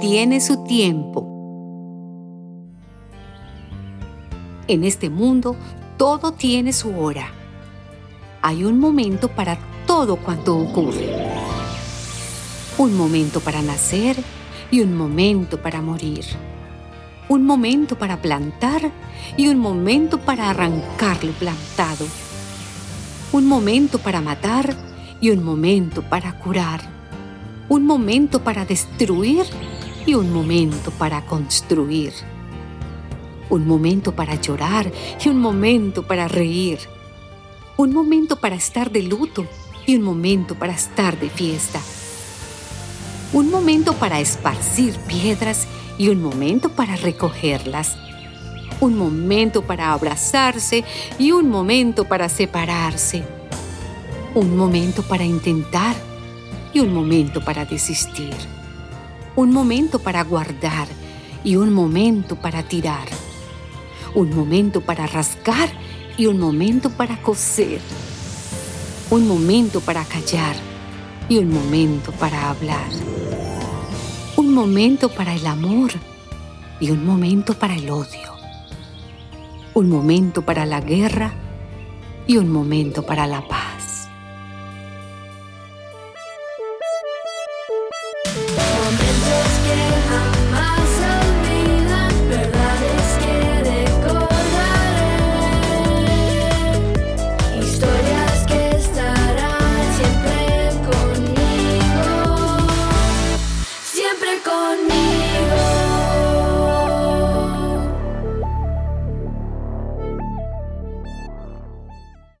tiene su tiempo. En este mundo, todo tiene su hora. Hay un momento para todo cuanto ocurre. Un momento para nacer y un momento para morir. Un momento para plantar y un momento para arrancar lo plantado. Un momento para matar y un momento para curar. Un momento para destruir y un momento para construir. Un momento para llorar y un momento para reír. Un momento para estar de luto y un momento para estar de fiesta. Un momento para esparcir piedras y un momento para recogerlas. Un momento para abrazarse y un momento para separarse. Un momento para intentar y un momento para desistir. Un momento para guardar y un momento para tirar. Un momento para rascar y un momento para coser. Un momento para callar y un momento para hablar. Un momento para el amor y un momento para el odio. Un momento para la guerra y un momento para la paz.